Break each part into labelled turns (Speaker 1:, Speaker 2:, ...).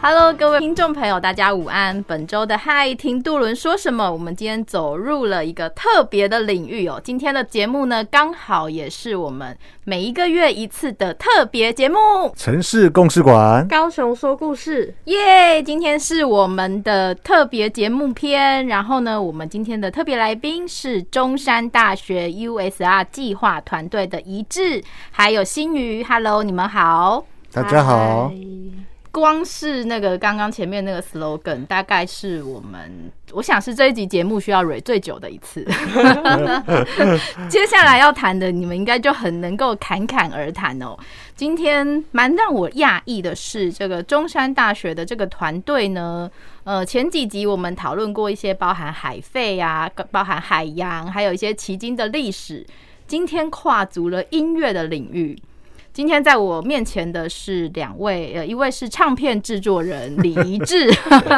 Speaker 1: ？Hello，各位听众朋友，大家午安。本周的嗨，听杜伦说什么？我们今天走入了一个特别的领域哦。今天的节目呢，刚好也是我们每一个月一次的特别节目——
Speaker 2: 城市共事馆，
Speaker 3: 高雄说故事，
Speaker 1: 耶！今天是我们的特别节目篇。然后呢，我们今天的特别来宾是中山大学 USR 计划团队的一致，还有新宇。Hello，你们好，
Speaker 2: 大家好。
Speaker 1: 光是那个刚刚前面那个 slogan，大概是我们我想是这一集节目需要蕊最久的一次。接下来要谈的，你们应该就很能够侃侃而谈哦。今天蛮让我讶异的是，这个中山大学的这个团队呢，呃，前几集我们讨论过一些包含海费啊，包含海洋，还有一些奇经的历史。今天跨足了音乐的领域。今天在我面前的是两位，呃，一位是唱片制作人李宜志，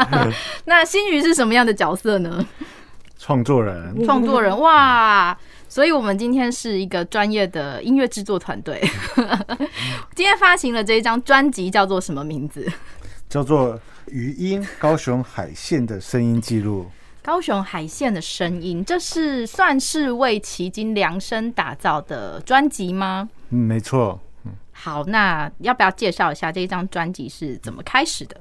Speaker 1: 那新瑜是什么样的角色呢？
Speaker 2: 创作人，
Speaker 1: 创作人，哇！所以我们今天是一个专业的音乐制作团队。今天发行了这一张专辑，叫做什么名字？
Speaker 2: 叫做《余音：高雄海线的声音记录》。
Speaker 1: 高雄海线的声音，这是算是为奇经量身打造的专辑吗？
Speaker 2: 嗯，没错。
Speaker 1: 好，那要不要介绍一下这一张专辑是怎么开始的？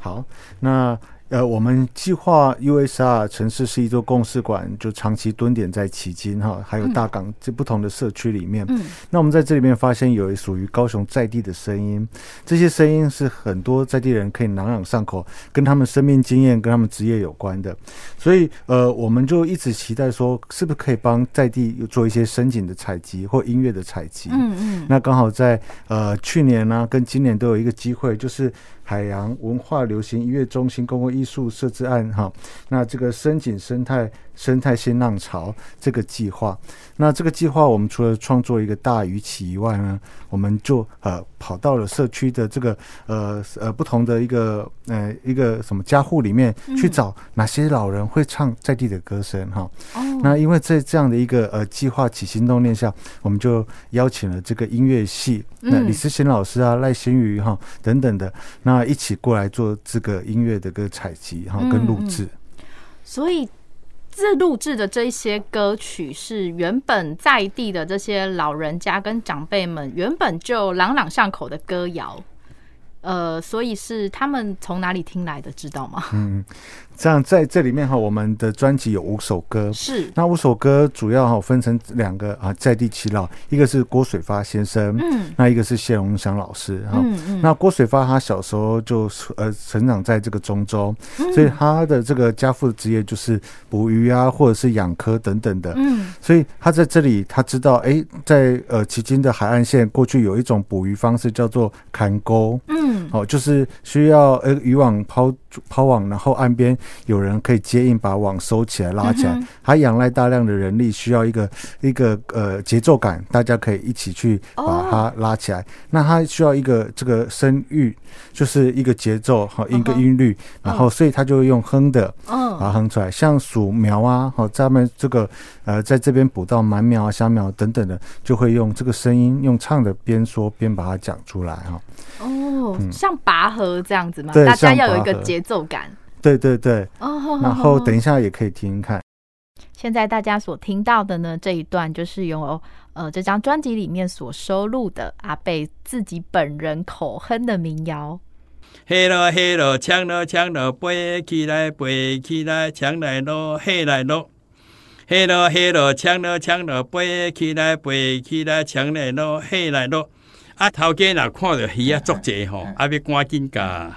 Speaker 2: 好，那。呃，我们计划 USR 城市是一座共事馆，就长期蹲点在旗津哈，还有大港这不同的社区里面。嗯，那我们在这里面发现有一属于高雄在地的声音，这些声音是很多在地人可以朗朗上口，跟他们生命经验、跟他们职业有关的。所以，呃，我们就一直期待说，是不是可以帮在地做一些深景的采集或音乐的采集？嗯嗯。那刚好在呃去年呢、啊，跟今年都有一个机会，就是。海洋文化流行音乐中心公共艺术设置案，哈，那这个深井生态生态新浪潮这个计划，那这个计划我们除了创作一个大鱼旗以外呢，我们就呃跑到了社区的这个呃呃不同的一个呃一个什么家户里面去找哪些老人会唱在地的歌声，哈、嗯。那因为在这样的一个呃计划起心动念下，我们就邀请了这个音乐系，那李思贤老师啊、赖新宇哈等等的。那。那一起过来做这个音乐的个采集哈，跟录制。
Speaker 1: 所以这录制的这些歌曲是原本在地的这些老人家跟长辈们原本就朗朗上口的歌谣。呃，所以是他们从哪里听来的，知道吗？嗯。这样在这里面哈，我们的专辑有五首歌，是。那五首歌主要哈分成两个啊，在地祈老，一个是郭水发先生，嗯，那一个是谢荣祥老师哈，嗯嗯，那郭水发他小时候就呃成长在这个中州，所以他的这个家父的职业就是捕鱼啊，或者是养蚵等等的，嗯，所以他在这里他知道，哎，在呃旗津的海岸线过去有一种捕鱼方式叫做砍钩，嗯，哦，就是需要呃渔网抛抛网，然后岸边。有人可以接应，把网收起来、拉起来，还仰赖大量的人力，需要一个一个呃节奏感，大家可以一起去把它拉起来。那它需要一个这个声域，就是一个节奏和一个音律，然后所以他就会用哼的，把它哼出来，像数苗啊，好，咱们这个呃在这边捕到蛮苗啊、虾苗等等的，就会用这个声音，用唱的边说边把它讲出来哈。哦，像拔河这样子吗？大家要有一个节奏感。对对对，然后等一下也可以听听看。现在大家所听到的呢，这一段就是由呃这张专辑里面所收录的阿贝自己本人口哼的民谣。嘿喽嘿喽，抢喽抢喽，背起来背起来，抢来喽，嘿来喽。
Speaker 3: 嘿啰嘿啰，抢啰抢啰，飞起来背起来，抢来啰嘿来啰。啊，头家若看到鱼啊足济吼，啊，要赶紧甲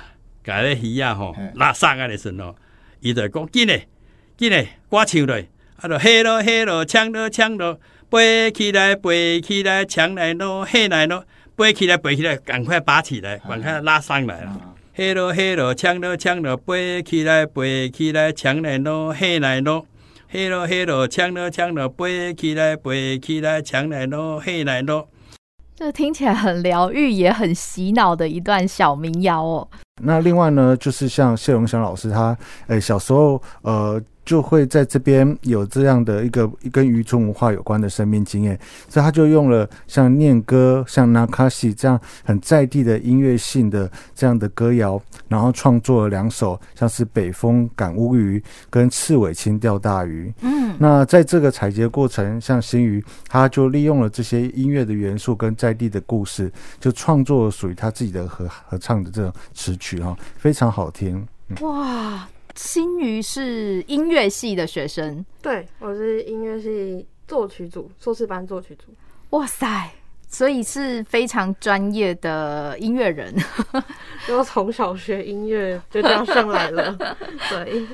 Speaker 3: 甲咧鱼啊吼拉上啊，的时阵吼，伊就讲紧嘞紧嘞，赶唱落，啊，就嘿啰嘿啰，抢咯抢咯，飞起来飞起来，抢来咯嘿来咯，飞起来飞起来，赶快拔起来，赶快拉上来了。嘿啰嘿啰，抢咯抢咯，飞起来飞起来，抢来咯嘿来咯，嘿啰嘿啰，抢咯抢咯，飞起来飞起来，抢来咯嘿来啰。
Speaker 1: 这听起来很疗愈，也很洗脑的一段小民谣哦。
Speaker 2: 那另外呢，就是像谢荣祥老师他，他诶小时候呃。就会在这边有这样的一个跟渔村文化有关的生命经验，所以他就用了像念歌、像那卡西这样很在地的音乐性的这样的歌谣，然后创作了两首，像是《北风赶乌鱼》跟《刺尾青钓大鱼》。嗯，那在这个采集过程，像新鱼，他就利用了这些音乐的元素跟在地的故事，就创作了属于他自己的合合唱的这种词曲哈，非常好听。嗯、
Speaker 1: 哇！新鱼是音乐系的学生，
Speaker 4: 对，我是音乐系作曲组，硕士班作曲组。
Speaker 1: 哇塞，所以是非常专业的音乐人，
Speaker 4: 就从小学音乐就这样上来了。对，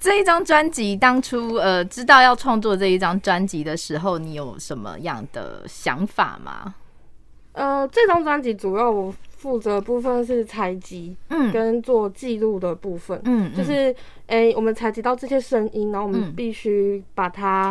Speaker 1: 这一张专辑当初呃知道要创作这一张专辑的时候，你有什么样的想法吗？
Speaker 4: 呃，这张专辑主要我。负责部分是采集，嗯，跟做记录的部分，嗯，就是，诶、欸，我们采集到这些声音，然后我们必须把它，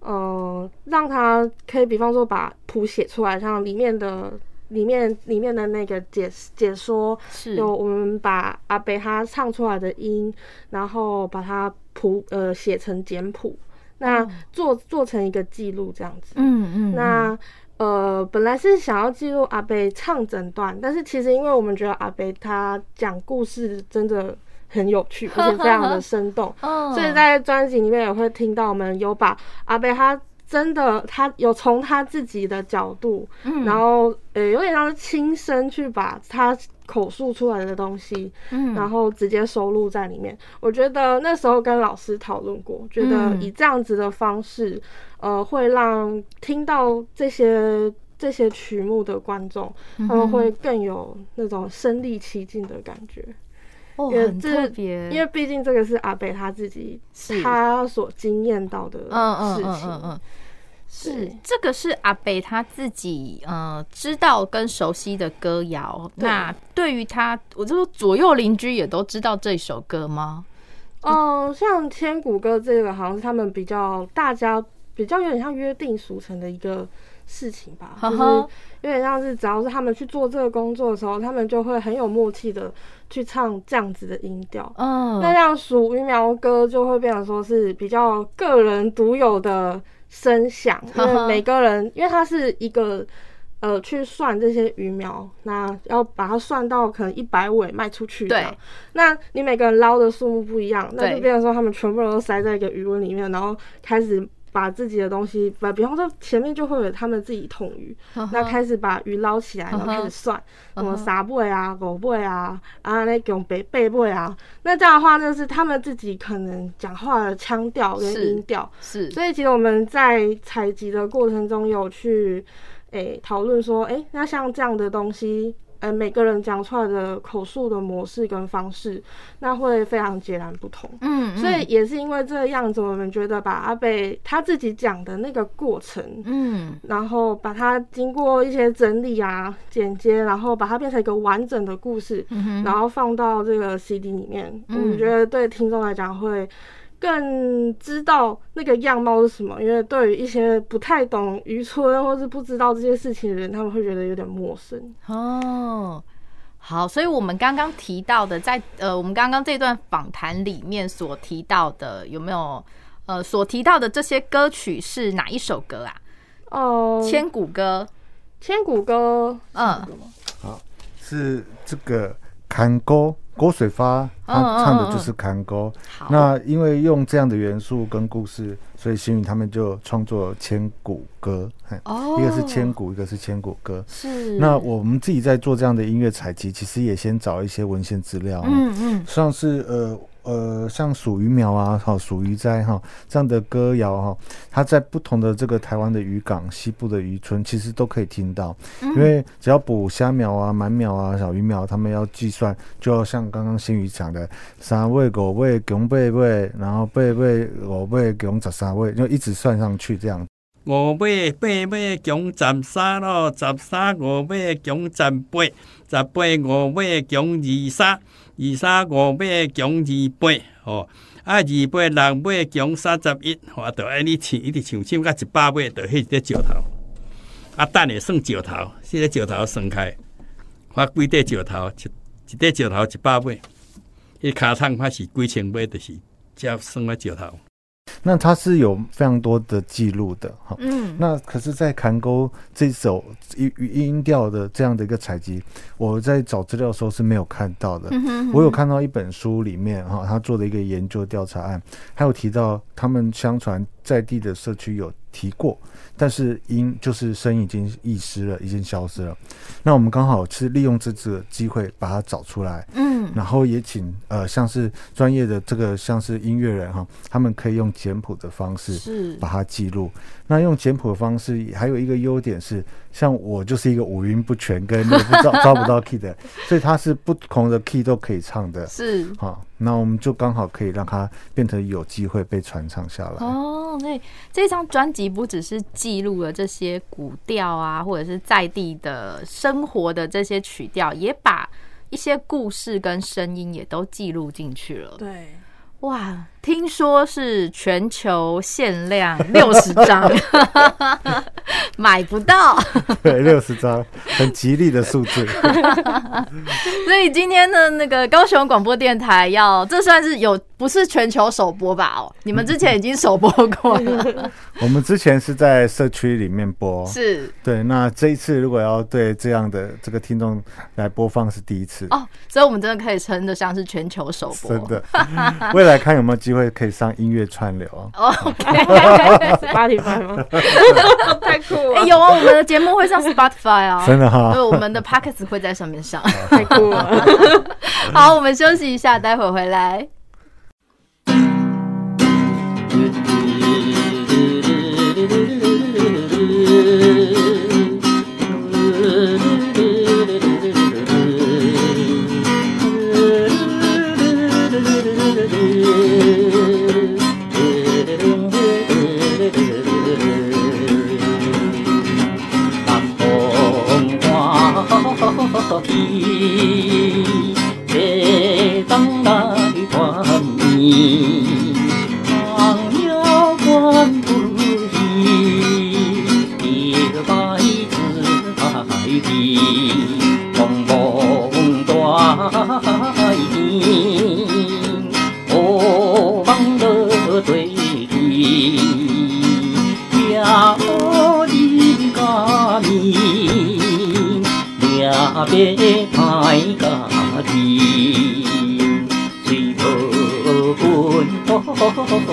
Speaker 4: 嗯、呃，让它可以，比方说把谱写出来，像里面的，里面里面的那个解解说，是，有我们把阿北他唱出来的音，然后把它谱，呃，写成简谱，那做做成一个记录这样子，嗯嗯，那。呃，本来是想要记录阿贝唱整段，但是其实因为我们觉得阿贝他讲故事真的很有趣，而且非常的生动，所以在专辑里面也会听到我们有把阿贝他真的他有从他自己的角度，然后呃有点像是亲身去把他。口述出来的东西，嗯，然后直接收录在里面。我觉得那时候跟老师讨论过，觉得以这样子的方式，呃，会让听到这些这些曲目的观众，他们会更有那种身临其境的感觉。
Speaker 1: 哦，很特别，
Speaker 4: 因为毕竟这个是阿北他自己他所经验到的事情。嗯嗯嗯嗯嗯。
Speaker 1: 是，这个是阿北他自己呃知道跟熟悉的歌谣。那对于他，我就说左右邻居也都知道这首歌吗？
Speaker 4: 嗯，像千古歌这个，好像是他们比较大家比较有点像约定俗成的一个事情吧。就是有点像是只要是他们去做这个工作的时候，他们就会很有默契的去唱这样子的音调。嗯，那像数鱼苗歌就会变成说是比较个人独有的。声响，因为每个人，因为它是一个，呃，去算这些鱼苗，那要把它算到可能一百尾卖出去。对，那你每个人捞的数目不一样，那就变成说他们全部都塞在一个鱼窝里面，然后开始。把自己的东西，把比方说前面就会有他们自己桶鱼，那开始把鱼捞起来，然后开始算什么沙贝啊、狗贝啊、啊那种贝贝贝啊，那这样的话，就是他们自己可能讲话的腔调跟音调。是，所以其实我们在采集的过程中有去诶讨论说，诶，那像这样的东西。呃，每个人讲出来的口述的模式跟方式，那会非常截然不同。嗯，嗯，所以也是因为这个样子，我们觉得把阿北他自己讲的那个过程，嗯，然后把它经过一些整理啊、剪接，然后把它变成一个完整的故事，嗯，然后放到这个 CD 里面，我们觉得对听众来讲会。更知道那个样貌是什么，因为对于一些不太懂渔村或是不知道这些事情的人，他们会觉得有点陌生。
Speaker 1: 哦，好，所以我们刚刚提到的，在呃，我们刚刚这段访谈里面所提到的，有没有呃所提到的这些歌曲是哪一首歌啊？哦，千古歌，
Speaker 4: 千古歌，嗯，
Speaker 2: 好，是这个看歌。郭水发他唱的就是看歌，那因为用这样的元素跟故事，所以星云他们就创作千古歌。哦，一个是千古，一个是千古歌。是。那我们自己在做这样的音乐采集，其实也先找一些文献资料。嗯嗯。像是呃呃，像属鱼苗啊，哈，属鱼斋哈这样的歌谣哈，它在不同的这个台湾的渔港、西部的渔村，其实都可以听到。嗯、因为只要捕虾苗啊、鳗苗啊、小鱼苗，他们要计算，就要像刚刚新宇讲的，三位、狗位、熊贝位，然后贝位、狗位、熊十三位，就一直算上去这样。
Speaker 3: 五尾八尾共十三咯，十三五尾共十八，十八五尾共二三，二三五尾共二八，哦，啊二八六尾共三十一，我都安尼唱，一直唱唱到一百尾，就迄个石头。啊，等下算石头，这个石头算开，发几块石头，一一块石头一百尾，迄卡仓发是几千尾，就是才算个石头。
Speaker 2: 那它是有非常多的记录的，哈，嗯，那可是，在坎沟这首音音调的这样的一个采集，我在找资料的时候是没有看到的。我有看到一本书里面，哈，他做的一个研究调查案，还有提到他们相传在地的社区有提过。但是音就是声音已经遗失了，已经消失了。那我们刚好是利用这次机会把它找出来，嗯，然后也请呃像是专业的这个像是音乐人哈，他们可以用简谱的方式是把它记录。那用简谱的方式还有一个优点是，像我就是一个五音不全跟不抓抓不到 key 的，所以它是不同的 key 都可以唱的，是好。那我们就刚好可以让它变成有机会被传唱下来。
Speaker 1: 哦，所以这张专辑不只是记录了这些古调啊，或者是在地的生活的这些曲调，也把一些故事跟声音也都记录进去了。
Speaker 4: 对。
Speaker 1: 哇，听说是全球限量六十张，买不到。
Speaker 2: 对，六十张，很吉利的数字。
Speaker 1: 所以今天的那个高雄广播电台要，这算是有不是全球首播吧？哦，你们之前已经首播过了。
Speaker 2: 我们之前是在社区里面播，
Speaker 1: 是
Speaker 2: 对。那这一次如果要对这样的这个听众来播放是第一次
Speaker 1: 哦，所以我们真的可以称得上是全球首播，
Speaker 2: 真的。未来看有没有机会可以上音乐串流
Speaker 1: 哦？OK，Spotify 吗？太酷了！哎，有啊，我们的节目会上 Spotify 啊，
Speaker 2: 真的哈。
Speaker 1: 对，我们的 Podcast 会在上面上，太酷了。好，我们休息一下，待会回来。
Speaker 5: 一盏盏的光明，长夜关不闭，一把子在海底。别怕家贫，随我本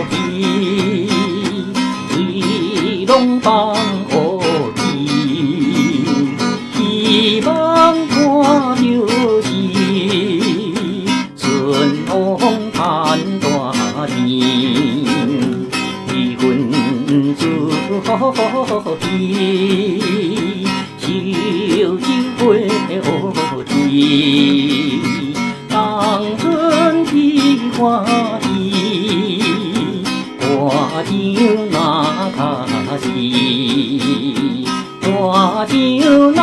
Speaker 5: 钱，钱拢放河边，希望看牛市，春风盼大地，一分就好天。you know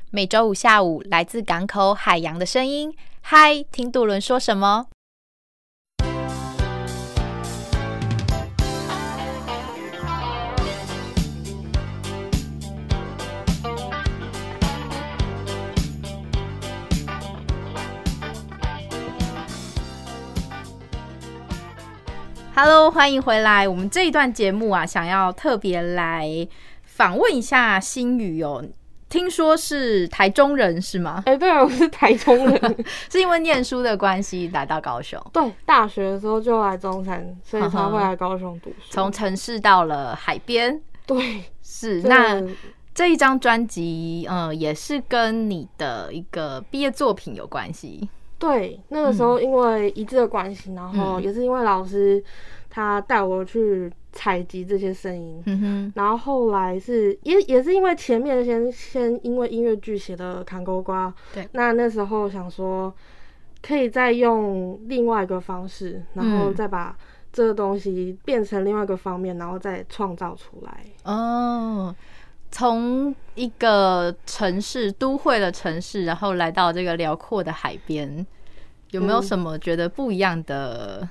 Speaker 1: 每周五下午来自港口海洋的声音。嗨，听渡轮说什么？Hello，欢迎回来。我们这一段节目啊，想要特别来访问一下欣语哦。听说是台中人是吗？
Speaker 4: 哎、欸，对啊，我是台中人，
Speaker 1: 是因为念书的关系来到高雄。
Speaker 4: 对，大学的时候就来中山，所以才会来高雄读书。
Speaker 1: 从城市到了海边，
Speaker 4: 对，
Speaker 1: 是。那这一张专辑，嗯，也是跟你的一个毕业作品有关系。
Speaker 4: 对，那个时候因为一致的关系，嗯、然后也是因为老师他带我去采集这些声音，嗯哼，然后后来是也也是因为前面先先因为音乐剧写的《坎沟瓜》，对，那那时候想说可以再用另外一个方式，然后再把这个东西变成另外一个方面，然后再创造出来。
Speaker 1: 哦，从一个城市都会的城市，然后来到这个辽阔的海边，有没有什么觉得不一样的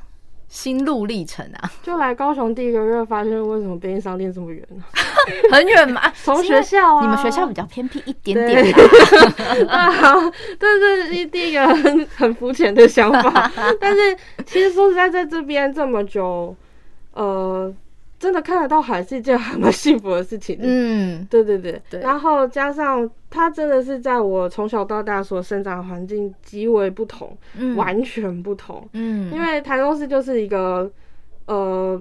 Speaker 1: 心路历程啊？
Speaker 4: 就来高雄第一个月，发现为什么便利商店这么远呢？
Speaker 1: 很远吗？
Speaker 4: 从学校啊，
Speaker 1: 你们学校比较偏僻一点点
Speaker 4: 啊。好，这是第一个很很肤浅的想法。但是其实说实在，在这边这么久，呃。真的看得到海是一件还蛮幸福的事情。嗯，对对对，对。然后加上它真的是在我从小到大所生长环境极为不同，嗯，完全不同。嗯，因为台中市就是一个呃。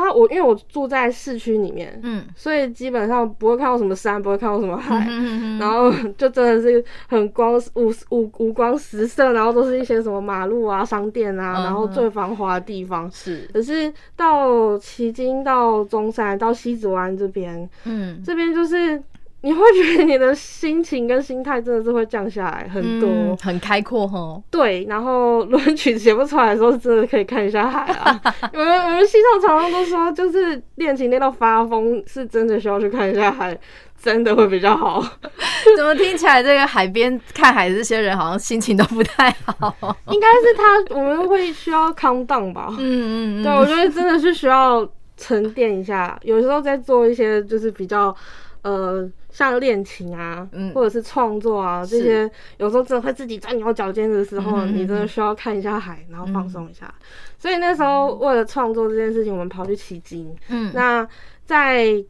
Speaker 4: 他我因为我住在市区里面，嗯，所以基本上不会看到什么山，不会看到什么海，嗯、然后就真的是很光五五五光十色，然后都是一些什么马路啊、商店啊，嗯、然后最繁华的地方是。可是到旗津、到中山、到西子湾这边，嗯，这边就是。你会觉得你的心情跟心态真的是会降下来很多，嗯、
Speaker 1: 很开阔哈。
Speaker 4: 对，然后轮曲写不出来的时候，真的可以看一下海啊。我们我们系上常常都说，就是练琴练到发疯，是真的需要去看一下海，真的会比较好。
Speaker 1: 怎么听起来这个海边看海的这些人好像心情都不太好？
Speaker 4: 应该是他我们会需要 calm down 吧？嗯嗯嗯。对，我觉得真的是需要沉淀一下。有时候在做一些就是比较呃。像恋情啊，嗯、或者是创作啊这些，有时候真的会自己钻牛角尖的时候，你真的需要看一下海，然后放松一下。嗯、所以那时候为了创作这件事情，我们跑去奇经。嗯，那在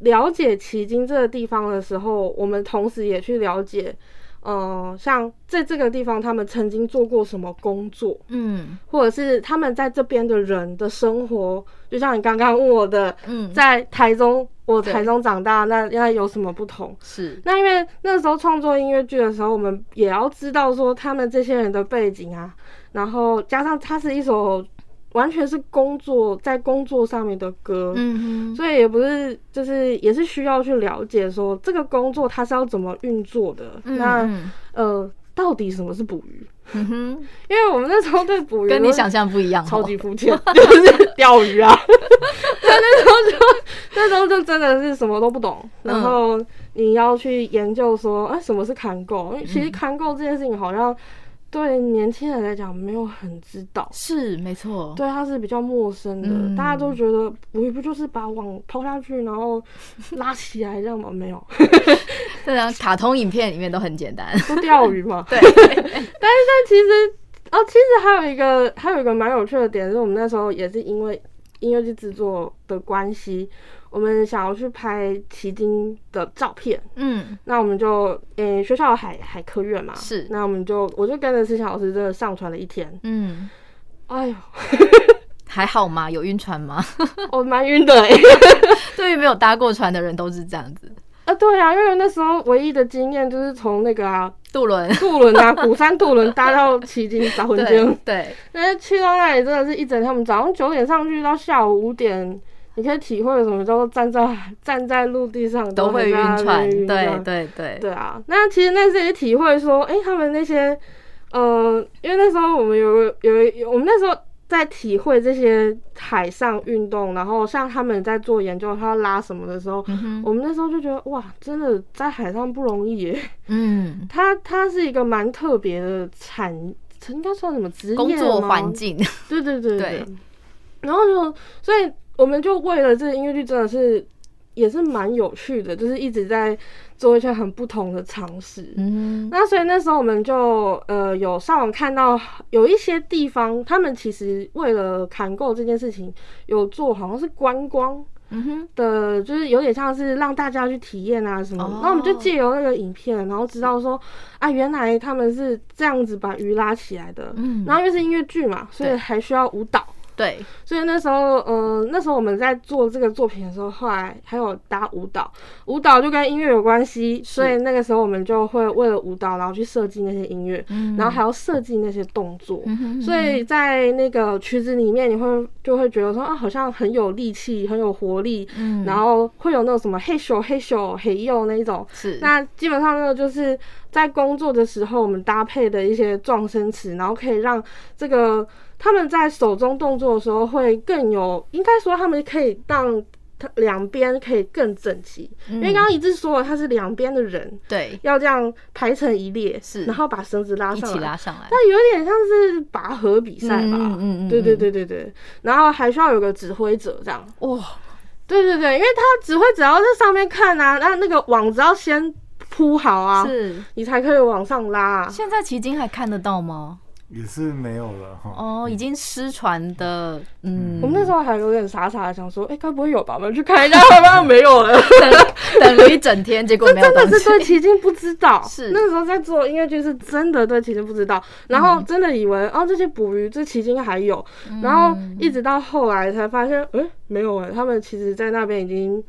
Speaker 4: 了解奇经这个地方的时候，我们同时也去了解。嗯、呃，像在这个地方，他们曾经做过什么工作？嗯，或者是他们在这边的人的生活，就像你刚刚问我的，嗯，在台中，我台中长大，那应该有什么不同？是，那因为那时候创作音乐剧的时候，我们也要知道说他们这些人的背景啊，然后加上它是一首。完全是工作在工作上面的歌，嗯哼，所以也不是，就是也是需要去了解说这个工作它是要怎么运作的。嗯、那呃，到底什么是捕鱼？嗯哼，因为我们那时候对捕鱼
Speaker 1: 跟你想象不一样，
Speaker 4: 超级肤浅，就是钓鱼啊。那那时候就那时候就真的是什么都不懂，然后你要去研究说，哎、欸，什么是看够？因为其实看够这件事情好像。对年轻人来讲，没有很知道，
Speaker 1: 是没错。
Speaker 4: 对，他是比较陌生的，嗯、大家都觉得捕鱼不就是把网抛下去，然后拉起来这样吗？没有，
Speaker 1: 对啊，卡通影片里面都很简单，
Speaker 4: 都钓鱼嘛。对，但是但其实哦，其实还有一个还有一个蛮有趣的点，是我们那时候也是因为音乐剧制作的关系。我们想要去拍奇经的照片，嗯，那我们就，诶、欸，学校有海海科院嘛，是，那我们就，我就跟着思强老师真的上船了一天，嗯，哎呦，
Speaker 1: 还好吗？有晕船吗？
Speaker 4: 我蛮晕的、欸，
Speaker 1: 对于没有搭过船的人都是这样子，
Speaker 4: 啊，对啊，因为那时候唯一的经验就是从那个啊
Speaker 1: 渡轮，
Speaker 4: 渡轮啊，鼓山渡轮搭到旗津打魂经，
Speaker 1: 对，
Speaker 4: 那去到那里真的是一整天，我们早上九点上去到下午五点。你可以体会什么叫做站在站在陆地上
Speaker 1: 都会晕船，对对
Speaker 4: 对对，啊。那其实那是也体会说，哎、欸，他们那些，呃，因为那时候我们有有有，我们那时候在体会这些海上运动，然后像他们在做研究，他要拉什么的时候，嗯、我们那时候就觉得哇，真的在海上不容易耶。嗯，它它是一个蛮特别的产，应该算什么职业
Speaker 1: 工作环境？
Speaker 4: 对对对对，对。然后就所以。我们就为了这个音乐剧，真的是也是蛮有趣的，就是一直在做一些很不同的尝试。嗯，那所以那时候我们就呃有上网看到有一些地方，他们其实为了砍购这件事情，有做好像是观光，嗯哼的，就是有点像是让大家去体验啊什么。那、哦、我们就借由那个影片，然后知道说啊，原来他们是这样子把鱼拉起来的。嗯，然后因为是音乐剧嘛，所以还需要舞蹈。
Speaker 1: 对，
Speaker 4: 所以那时候，嗯、呃，那时候我们在做这个作品的时候，后来还有搭舞蹈，舞蹈就跟音乐有关系，所以那个时候我们就会为了舞蹈，然后去设计那些音乐，嗯、然后还要设计那些动作，嗯、所以在那个曲子里面，你会就会觉得说啊，好像很有力气，很有活力，嗯、然后会有那种什么嘿咻嘿咻嘿呦那一种，是，那基本上那个就是在工作的时候，我们搭配的一些撞声词，然后可以让这个。他们在手中动作的时候会更有，应该说他们可以让他两边可以更整齐，嗯、因为刚刚一直说了他是两边的人，
Speaker 1: 对，
Speaker 4: 要这样排成一列，
Speaker 1: 是，
Speaker 4: 然后把绳子拉上来，
Speaker 1: 一起拉上来，
Speaker 4: 那有点像是拔河比赛吧，嗯嗯嗯，对对对对对，然后还需要有个指挥者这样，哇，对对对，因为他指挥者要在上面看啊，那那个网子要先铺好啊，是，你才可以往上拉。
Speaker 1: 现在旗津还看得到吗？
Speaker 2: 也是没有了哈。
Speaker 1: 哦，已经失传的，嗯。
Speaker 4: 我们那时候还有点傻傻的想说，哎、欸，该不会有吧？我们去看一下，好像没有了。
Speaker 1: 等等了一整天，结果没有。
Speaker 4: 真的是对奇经不知道。是那时候在做音乐剧，是真的对奇经不知道。然后真的以为，哦，这些捕鱼，这奇经还有。然后一直到后来才发现，哎、欸，没有哎，他们其实在那边已经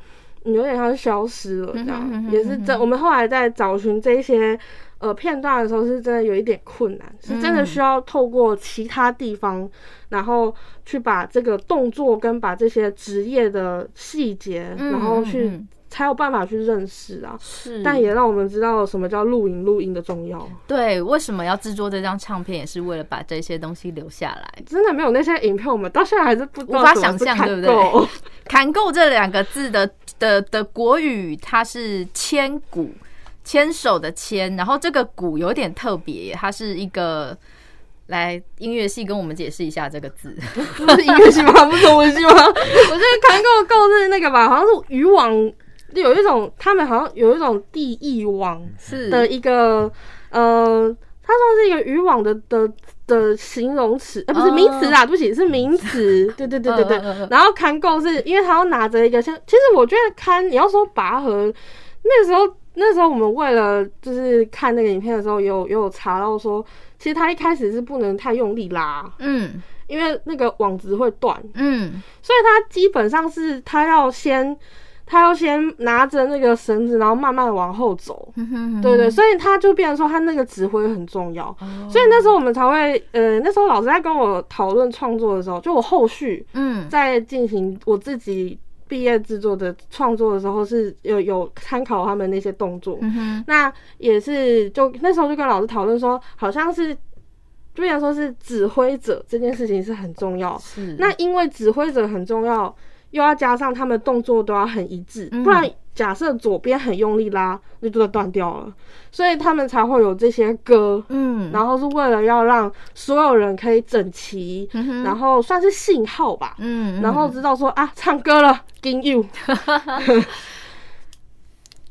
Speaker 4: 有点像消失了，这样。也是真，我们后来在找寻这些。呃，片段的时候是真的有一点困难，是真的需要透过其他地方，嗯、然后去把这个动作跟把这些职业的细节，嗯、然后去、嗯、才有办法去认识啊。是，但也让我们知道什么叫录影录音的重要。
Speaker 1: 对，为什么要制作这张唱片，也是为了把这些东西留下来。
Speaker 4: 真的没有那些影片，我们到现在还是不无
Speaker 1: 法想象，对不对？砍 够这两个字的的的国语，它是千古。牵手的牵，然后这个鼓有点特别，它是一个来音乐系跟我们解释一下这个字，
Speaker 4: 不 是音乐系吗？不是中文系吗？我觉得砍够够是那个吧，好像是渔网，有一种他们好像有一种地翼网是。的一个是呃，它说是一个渔网的的的形容词，呃，不是名词啊，对不起，是名词。对对对对对。然后看够是因为他要拿着一个像，其实我觉得看你要说拔河那个时候。那时候我们为了就是看那个影片的时候，有有查到说，其实他一开始是不能太用力拉，嗯，因为那个网子会断，嗯，所以他基本上是他要先他要先拿着那个绳子，然后慢慢往后走，对对，所以他就变成说他那个指挥很重要，哦，所以那时候我们才会，呃，那时候老师在跟我讨论创作的时候，就我后续，嗯，在进行我自己。毕业制作的创作的时候是有有参考他们那些动作，嗯、那也是就那时候就跟老师讨论说，好像是，虽然说是指挥者这件事情是很重要，是。那因为指挥者很重要，又要加上他们动作都要很一致，嗯、不然。假设左边很用力拉，那就断掉了，所以他们才会有这些歌，嗯，然后是为了要让所有人可以整齐，然后算是信号吧，嗯，然后知道说啊，唱歌了，Give you，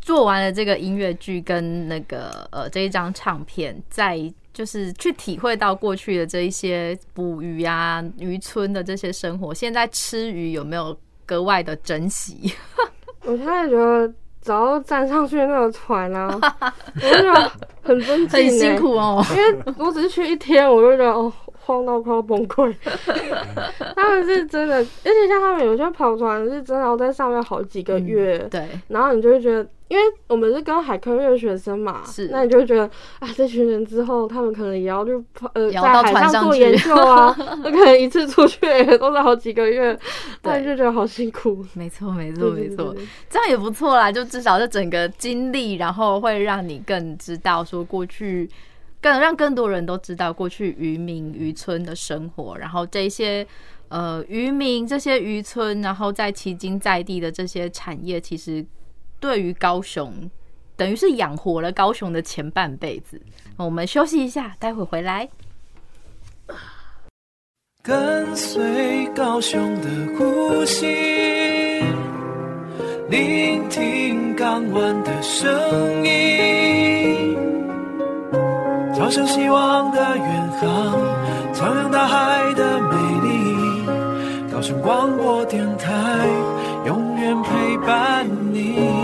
Speaker 1: 做完了这个音乐剧跟那个呃这一张唱片，再就是去体会到过去的这一些捕鱼啊渔村的这些生活，现在吃鱼有没有格外的珍惜？
Speaker 4: 我现在觉得，只要站上去那个船啊，我就觉得很尊敬、欸，
Speaker 1: 很辛苦哦。
Speaker 4: 因为我只是去一天，我就觉得哦，晃到快要崩溃。他们是真的，而且像他们有些跑船是真的要在上面好几个月。嗯、对。然后你就会觉得，因因为我们是跟海科院的学生嘛，
Speaker 1: 是，
Speaker 4: 那你就觉得啊，这群人之后他们可能也要去呃
Speaker 1: 在
Speaker 4: 海上做研究啊，那可能一次出去也都是好几个月，对，就觉得好辛苦。
Speaker 1: 没错，没错，没错，这样也不错啦，就至少这整个经历，然后会让你更知道说过去，更让更多人都知道过去渔民渔村的生活，然后这些。呃，渔民这些渔村，然后在迄今在地的这些产业，其实对于高雄，等于是养活了高雄的前半辈子。我们休息一下，待会回来。
Speaker 6: 跟随高雄的呼吸，聆听港湾的声音，朝向希望的远航，徜徉大海的美丽。高雄广播电台，永远陪伴你。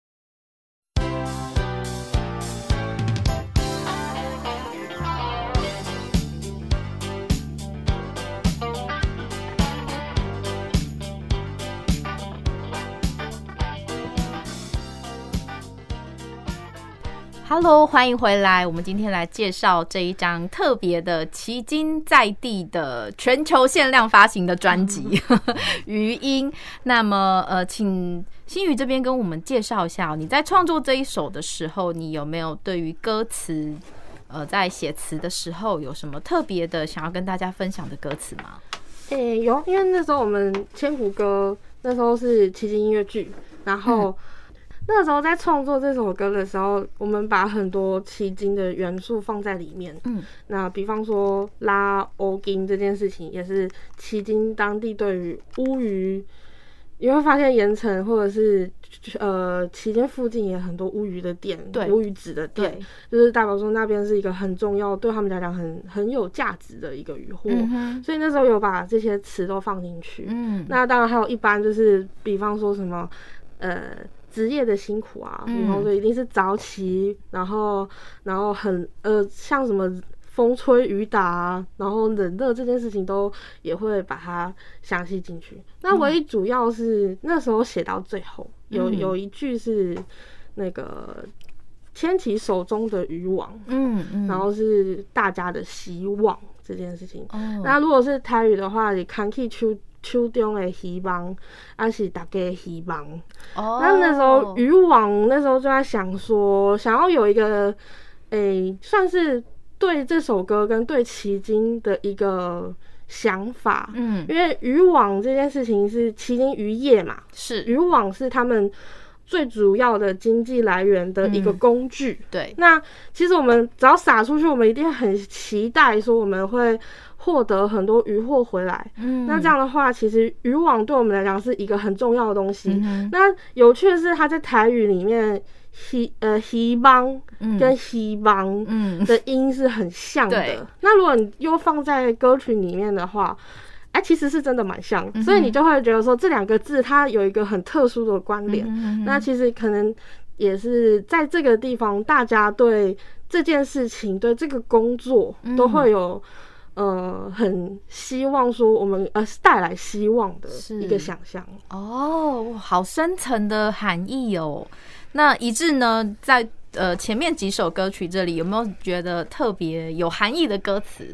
Speaker 1: ？Hello，欢迎回来。我们今天来介绍这一张特别的奇经在地的全球限量发行的专辑《余音》。那么，呃，请新宇这边跟我们介绍一下，你在创作这一首的时候，你有没有对于歌词，呃，在写词的时候有什么特别的想要跟大家分享的歌词吗？
Speaker 4: 诶、欸，有，因为那时候我们千古歌那时候是奇经音乐剧，然后。嗯那个时候在创作这首歌的时候，我们把很多旗津的元素放在里面。嗯，那比方说拉欧金这件事情，也是旗津当地对于乌鱼，你会发现盐城或者是呃旗津附近也很多乌鱼的店，对，乌鱼子的店，就是代表说那边是一个很重要，对他们来讲很很有价值的一个渔获。嗯，所以那时候有把这些词都放进去。嗯，那当然还有一般就是比方说什么呃。职业的辛苦啊，然后就一定是早起，然后然后很呃，像什么风吹雨打啊，然后冷热这件事情都也会把它详细进去。那唯一主要是那时候写到最后，有有一句是那个牵起手中的渔网，嗯嗯，然后是大家的希望这件事情。那如果是台语的话，你扛起出。手中的希望，还是大家的希望。哦。那那时候渔网那时候就在想说，想要有一个，诶、欸，算是对这首歌跟对奇经的一个想法。嗯。因为渔网这件事情是麒麟渔业嘛，是渔网是他们最主要的经济来源的一个工具。嗯、对。那其实我们只要撒出去，我们一定很期待说我们会。获得很多渔获回来，嗯，那这样的话，其实渔网对我们来讲是一个很重要的东西。嗯、那有趣的是，它在台语里面，希呃希邦跟希望的音是很像的。嗯、那如果你又放在歌曲里面的话，哎、欸，其实是真的蛮像，嗯、所以你就会觉得说这两个字它有一个很特殊的关联。嗯、那其实可能也是在这个地方，大家对这件事情、对这个工作都会有。呃，很希望说我们呃带来希望的一个想象
Speaker 1: 哦，好深层的含义哦。那一致呢，在呃前面几首歌曲这里有没有觉得特别有含义的歌词？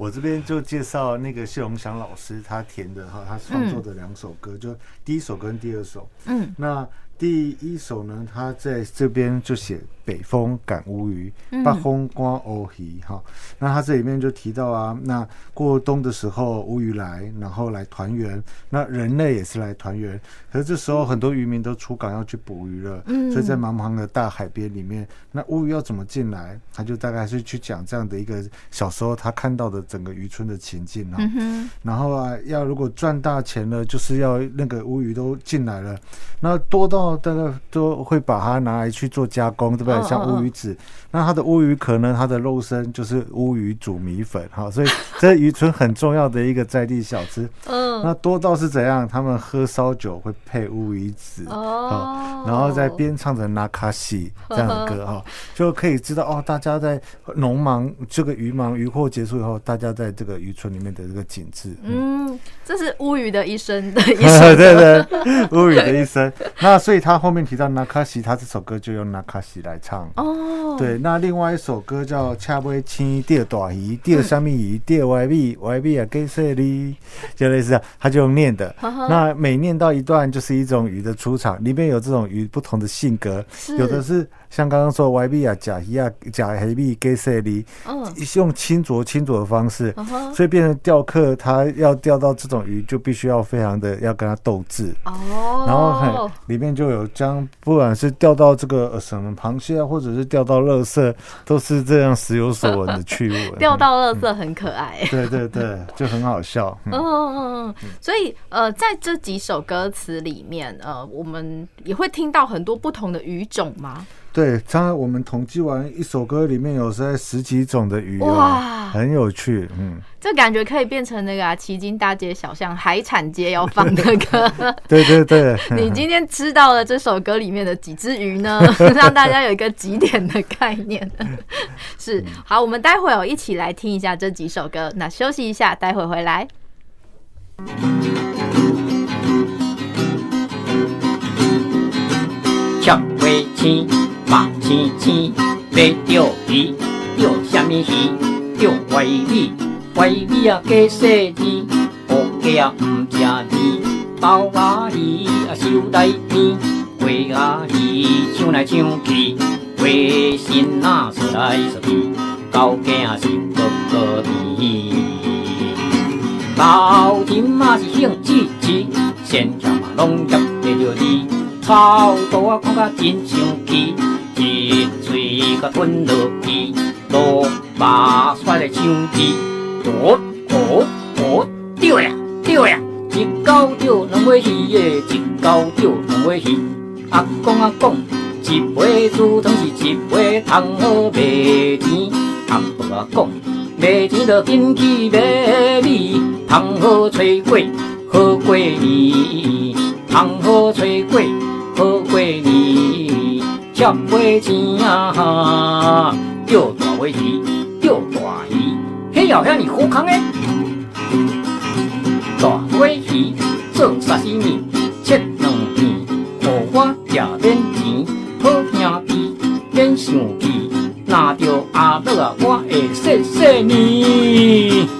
Speaker 2: 我这边就介绍那个谢荣祥老师他填的哈，他创作的两首歌，嗯、就第一首跟第二首。嗯，那第一首呢，他在这边就写。北风赶乌鱼，北风刮乌鱼，哈。那他这里面就提到啊，那过冬的时候乌鱼来，然后来团圆，那人类也是来团圆。可是这时候很多渔民都出港要去捕鱼了，嗯，所以在茫茫的大海边里面，那乌鱼要怎么进来？他就大概是去讲这样的一个小时候他看到的整个渔村的情境哈。然后啊，要如果赚大钱了，就是要那个乌鱼都进来了，那多到大家都会把它拿来去做加工，对不对？像乌鱼子，那它的乌鱼壳呢，它的肉身就是乌鱼煮米粉哈，所以 这渔村很重要的一个在地小吃。嗯，那多到是怎样？他们喝烧酒会配乌鱼子哦，然后在边唱着那卡西这样的歌哈，就可以知道哦，大家在农忙这个渔忙渔获结束以后，大家在这个渔村里面的这个景致。
Speaker 1: 嗯，这是乌鱼的一生的一生，
Speaker 2: 对对，乌鱼的一生。那所以他后面提到纳卡西，他这首歌就用纳卡西来唱哦。对，那另外一首歌叫《恰尾青钓大鱼》，钓虾米鱼？钓歪币，歪币啊，给谁哩？就类似啊，他就用念的。那每念到一段，就是一种鱼的出场，里面有这种鱼不同的性格，有的是。像刚刚说 Y B 啊，甲鱼啊，甲黑 B 给色里，用清浊清浊的方式，所以变成钓客，他要钓到这种鱼，就必须要非常的要跟他斗智哦。然后很里面就有将，不管是钓到这个什么螃蟹啊，或者是钓到乐色，都是这样时有所闻的趣闻。
Speaker 1: 钓到乐色很可爱，
Speaker 2: 对对对，就很好笑。嗯嗯
Speaker 1: 嗯，所以呃，在这几首歌词里面，呃，我们也会听到很多不同的鱼种吗？
Speaker 2: 对，刚才我们统计完一首歌里面有在十几种的鱼哇，很有趣，嗯，
Speaker 1: 这感觉可以变成那个旗津大街小巷海产街要放的歌。
Speaker 2: 对 对对，
Speaker 1: 你今天知道了这首歌里面的几只鱼呢？让大家有一个几点的概念。是，好，我们待会儿一起来听一下这几首歌。那休息一下，待会回来。
Speaker 5: 跳回去。马青青，要钓鱼，钓虾米鱼？钓歪米，歪米啊加细腻，乌鸡啊唔食味，包仔鱼啊收来甜，鸡仔鱼抢来抢去，鸡心啊说来说去，狗囝啊是个个甜，老天啊是兴趣趣，现场啊拢夹得着你，草多啊看甲真生气。一嘴甲吞落去，落马甩来抢去，哦哦哦，钓呀钓呀，一竿钓两尾鱼耶，一竿钓两尾鱼。阿公阿公，一尾竹藤是一尾通好卖钱。阿婆阿公，卖钱就紧去买米，通好炊粿好过年，通好炊粿好过年。钓尾钱啊，钓大尾鱼，钓大鱼，嘿呀遐尼好康诶！大尾鱼做沙西米，切两片，互我食免钱，好兄弟免生气，拿着阿乐啊，我会谢谢你。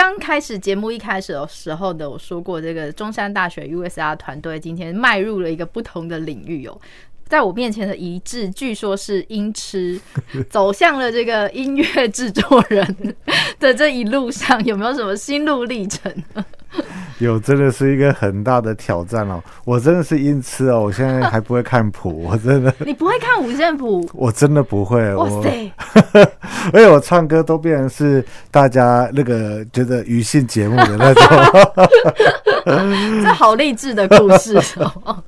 Speaker 1: 刚开始节目一开始的时候呢，我说过这个中山大学 USR 团队今天迈入了一个不同的领域哦，在我面前的一致，据说是音痴，走向了这个音乐制作人的这一路上，有没有什么心路历程？
Speaker 2: 有，真的是一个很大的挑战哦！我真的是因此哦，我现在还不会看谱，我真的。
Speaker 1: 你不会看五线谱？
Speaker 2: 我真的不会。
Speaker 1: 哇塞！
Speaker 2: 而且我唱歌都变成是大家那个觉得娱乐节目的那种。
Speaker 1: 这好励志的故事哦！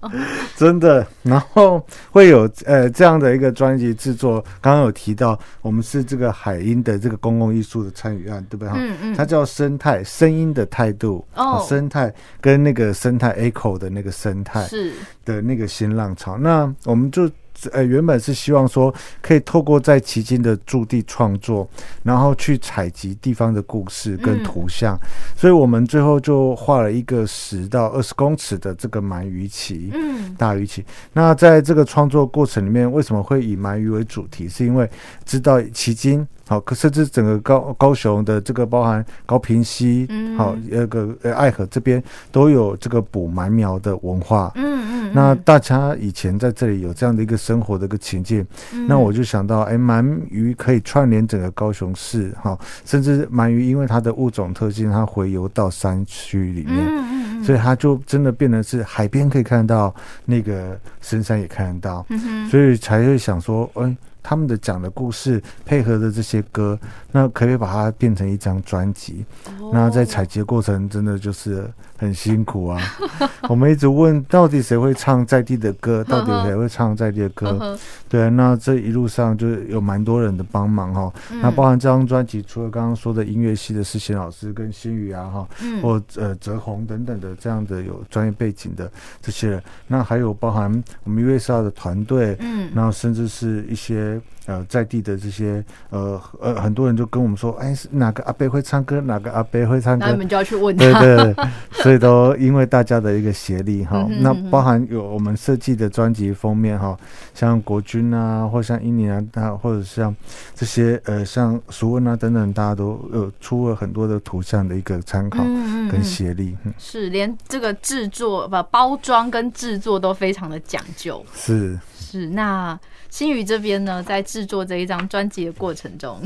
Speaker 2: 真的，然后会有呃这样的一个专辑制作，刚刚有提到，我们是这个海音的这个公共艺术的参与案，对不对？嗯嗯。它叫生态声音的态度哦，生态跟那个生态 echo 的那个生态是的那个新浪潮，那我们就。呃，原本是希望说可以透过在旗津的驻地创作，然后去采集地方的故事跟图像，嗯、所以我们最后就画了一个十到二十公尺的这个鳗鱼鳍，嗯，大鱼鳍。那在这个创作过程里面，为什么会以鳗鱼为主题？是因为知道旗津。好，可甚至整个高高雄的这个包含高平溪，嗯，好，那个呃爱河这边都有这个补鳗苗的文化，嗯嗯，那大家以前在这里有这样的一个生活的一个情境，嗯、那我就想到，哎，鳗鱼可以串联整个高雄市，哈，甚至鳗鱼因为它的物种特性，它回游到山区里面，嗯嗯，所以它就真的变得是海边可以看到，那个深山也看得到，嗯，所以才会想说，哎。他们的讲的故事配合的这些歌，那可以把它变成一张专辑。那在采集过程真的就是很辛苦啊！我们一直问到底谁会唱在地的歌，到底谁会唱在地的歌？对，那这一路上就有蛮多人的帮忙哈。那包含这张专辑，除了刚刚说的音乐系的世贤老师跟新宇啊哈，或呃泽宏等等的这样的有专业背景的这些人，那还有包含我们 USR 的团队，嗯，然后甚至是一些。呃，在地的这些呃呃，很多人就跟我们说，哎，是哪个阿伯会唱歌，哪个阿伯会唱歌，
Speaker 1: 那你们就要去问
Speaker 2: 他。对对 以都因为大家的一个协力哈，那包含有我们设计的专辑封面哈，像国军啊，或像印尼啊，他或者像这些呃，像熟文啊等等，大家都有出了很多的图像的一个参考跟协力。嗯嗯嗯
Speaker 1: 是，连这个制作不包装跟制作都非常的讲究。
Speaker 2: 是
Speaker 1: 是那。新宇这边呢，在制作这一张专辑的过程中，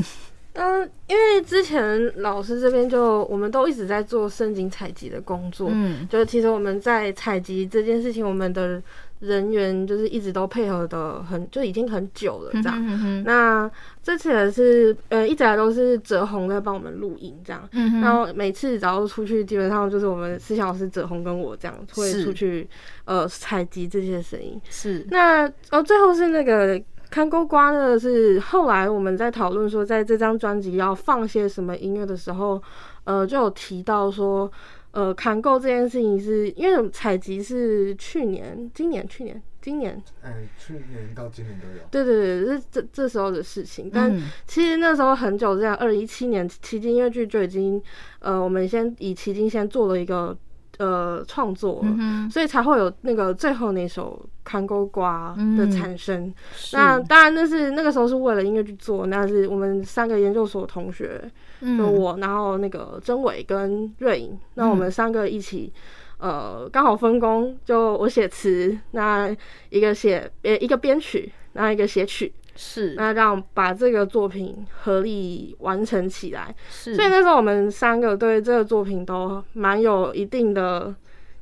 Speaker 4: 嗯，因为之前老师这边就我们都一直在做声景采集的工作，嗯，就是其实我们在采集这件事情，我们的。人员就是一直都配合的很，就已经很久了这样。嗯、哼哼，那这次也是呃，一直来都是泽宏在帮我们录音这样。嗯、然后每次只要出去，基本上就是我们思想老师泽宏跟我这样会出去呃采集这些声音。是。那哦，最后是那个看过瓜呢，是后来我们在讨论说，在这张专辑要放些什么音乐的时候，呃，就有提到说。呃，砍购这件事情是因为采集是去年、今年、去年、今年，
Speaker 2: 哎、欸，去年到今年都有。
Speaker 4: 对对对，是这这时候的事情。但其实那时候很久之前，二零一七年奇迹音乐剧就已经，呃，我们先以奇迹先做了一个。呃，创作，嗯、所以才会有那个最后那首《看勾瓜》的产生。嗯、那当然，那是那个时候是为了音乐去做。那是我们三个研究所同学，嗯、就我，然后那个曾伟跟瑞颖，那我们三个一起，嗯、呃，刚好分工，就我写词，那一个写呃一个编曲，然后一个写曲。是，那让把这个作品合力完成起来。是，所以那时候我们三个对这个作品都蛮有一定的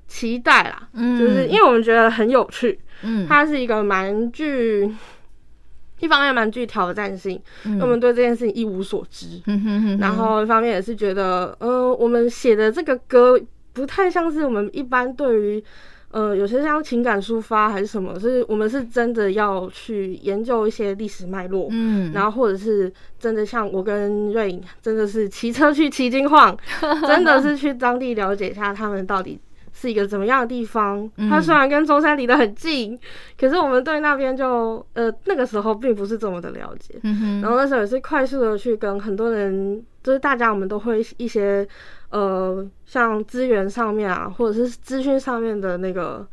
Speaker 4: 期待啦，
Speaker 1: 嗯，
Speaker 4: 就是因为我们觉得很有趣，
Speaker 1: 嗯，
Speaker 4: 它是一个蛮具，一方面蛮具挑战性，嗯，我们对这件事情一无所知，嗯哼哼，然后一方面也是觉得，呃，我们写的这个歌不太像是我们一般对于。呃，有些像情感抒发还是什么，是我们是真的要去研究一些历史脉络，嗯，然后或者是真的像我跟瑞颖，真的是骑车去骑金晃，真的是去当地了解一下他们到底是一个怎么样的地方。它虽然跟中山离得很近，可是我们对那边就呃那个时候并不是这么的了解，嗯，然后那时候也是快速的去跟很多人，就是大家我们都会一些。呃，像资源上面啊，或者是资讯上面的那个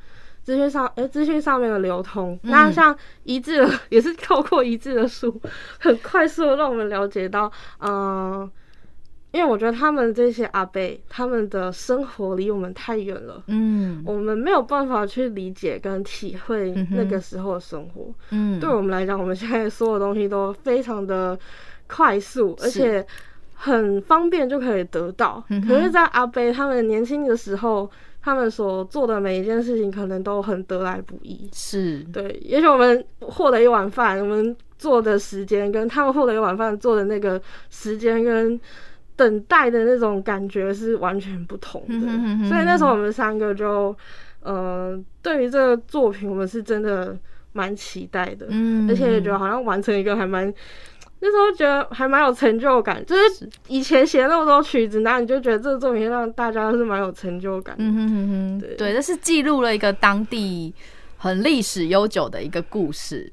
Speaker 4: 资讯上，哎、欸，资讯上面的流通，嗯、那像一致的，也是透过一致的书，很快速的让我们了解到，嗯、呃，因为我觉得他们这些阿伯，他们的生活离我们太远了，嗯，我们没有办法去理解跟体会那个时候的生活，嗯，对我们来讲，我们现在所有东西都非常的快速，而且。很方便就可以得到，嗯、可是，在阿伯他们年轻的时候，他们所做的每一件事情，可能都很得来不易。是。对，也许我们获得一碗饭，我们做的时间跟他们获得一碗饭做的那个时间跟等待的那种感觉是完全不同的。嗯、所以那时候我们三个就，呃，对于这个作品，我们是真的蛮期待的，嗯，而且也觉得好像完成一个还蛮。那时候觉得还蛮有成就感，就是以前写那么多曲子，然后你就觉得这个作品让大家是蛮有成就感。嗯哼哼哼，对，
Speaker 1: 对，这是记录了一个当地很历史悠久的一个故事。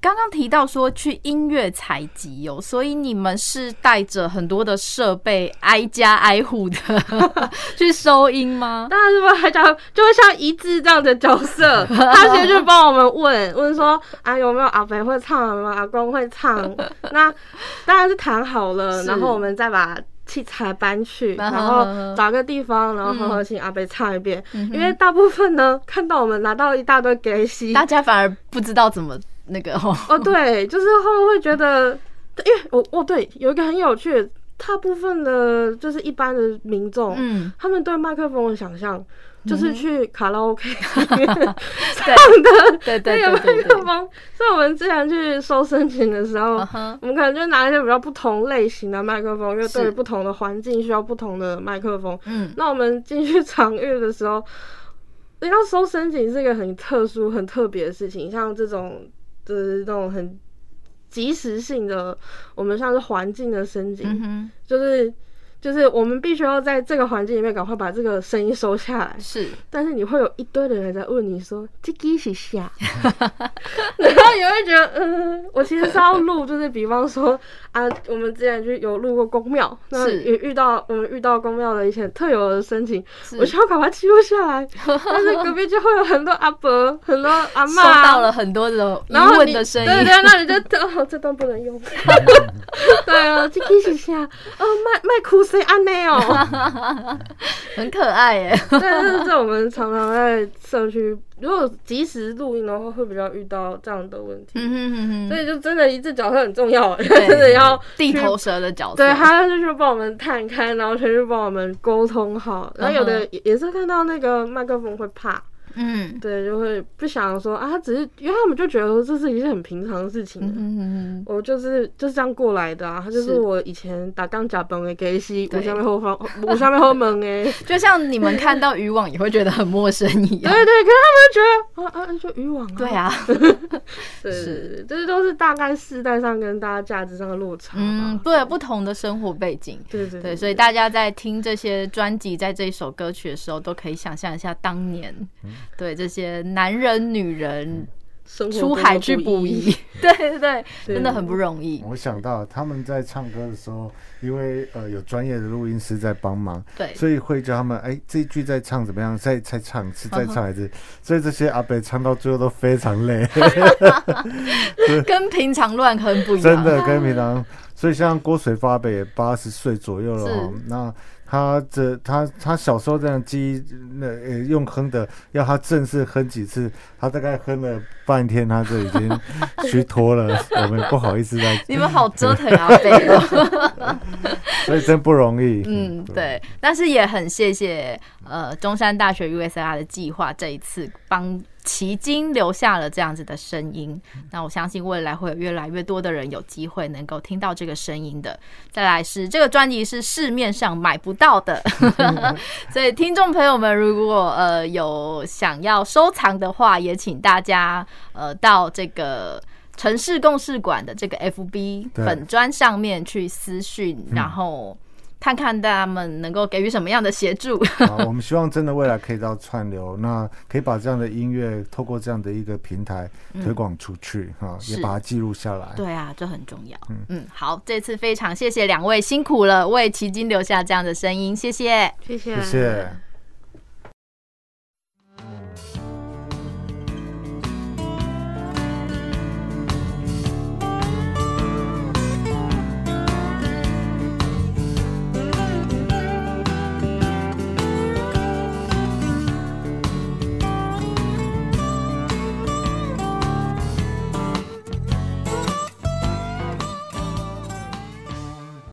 Speaker 1: 刚刚提到说去音乐采集哦，所以你们是带着很多的设备挨家挨户的 去收音吗？
Speaker 4: 当然是不，还讲就会像一致这样的角色，他其实就帮我们问问说啊有没有阿伯会唱，有没有阿公会唱？那当然是谈好了，然后我们再把器材搬去，然后找个地方，然后好好请阿伯唱一遍。嗯、因为大部分呢，看到我们拿到一大堆给戏，
Speaker 1: 大家反而不知道怎么。那个 哦，
Speaker 4: 哦对，就是他们会觉得，因为我哦对，有一个很有趣的，大部分的就是一般的民众，嗯，他们对麦克风的想象就是去卡拉 OK 里面唱的，对对那个麦克风。所以我们之前去收申请的时候，我们可能就拿一些比较不同类型的麦克风，因为对于不同的环境需要不同的麦克风。嗯，那我们进去场域的时候，你要收申请是一个很特殊、很特别的事情，像这种。就是那种很即时性的，我们像是环境的升级，嗯、就是就是我们必须要在这个环境里面赶快把这个声音收下来。是，但是你会有一堆的人在问你说：“这鸡是啥？” 然后你会觉得，嗯，我其实是要录，就是比方说啊，我们之前就有录过宫庙，那也遇到我们遇到宫庙的一些特有的声情，是我需要赶快记录下来。但是隔壁就会有很多阿伯、很多阿嬷，收
Speaker 1: 到了很多的疑问的声音，
Speaker 4: 对对，那你就哦，这段不能用。对啊，这鸡是啥？哦，卖卖哭谁安内哦，
Speaker 1: 很可爱耶。
Speaker 4: 对，这是我们常常在社区。如果及时录音的话，会比较遇到这样的问题。嗯哼哼哼，所以就真的一只角色很重要，对真的要
Speaker 1: 地头蛇的角色。
Speaker 4: 对，他就是帮我们探开，然后全去帮我们沟通好。然后有的也是看到那个麦克风会怕。嗯，对，就会不想说啊，他只是因为他们就觉得说这是一件很平常的事情。嗯嗯，我就是就是这样过来的啊，他就是我以前打钢甲本的给西，我下面后方，我下面后门哎，
Speaker 1: 就像你们看到渔网也会觉得很陌生一样。
Speaker 4: 对对，可是他们觉得啊啊，就渔网啊。
Speaker 1: 对啊，
Speaker 4: 对是，这都是大概世代上跟大家价值上的落差。
Speaker 1: 嗯，对，不同的生活背景。对对对，所以大家在听这些专辑，在这一首歌曲的时候，都可以想象一下当年。对这些男人、女人出海去捕鱼，对对对，真的很不容易。
Speaker 2: 我想到他们在唱歌的时候，因为呃有专业的录音师在帮忙，对，所以会叫他们哎这一句在唱怎么样，再再唱一次，再唱一次。所以这些阿伯唱到最后都非常累，
Speaker 1: 跟平常乱哼不一样，
Speaker 2: 真的跟平常。所以像郭水发伯八十岁左右了，那。他这他他小时候这样记忆，那呃用哼的，要他正式哼几次，他大概哼了半天，他就已经虚脱了。我们不好意思再。
Speaker 1: 你们好折腾啊，贝哦。
Speaker 2: 所以真不容易。
Speaker 1: 嗯，对。但是也很谢谢呃中山大学 USR 的计划，这一次帮。迄今留下了这样子的声音，那我相信未来会有越来越多的人有机会能够听到这个声音的。再来是这个专辑是市面上买不到的，所以听众朋友们如果呃有想要收藏的话，也请大家呃到这个城市共事馆的这个 FB 粉专上面去私讯，然后。看看他们能够给予什么样的协助。
Speaker 2: 好，我们希望真的未来可以到串流，那可以把这样的音乐透过这样的一个平台推广出去，哈、嗯，也把它记录下来。
Speaker 1: 对啊，这很重要。嗯嗯，好，这次非常谢谢两位辛苦了，为奇经留下这样的声音，谢谢，
Speaker 4: 谢谢，
Speaker 2: 谢谢。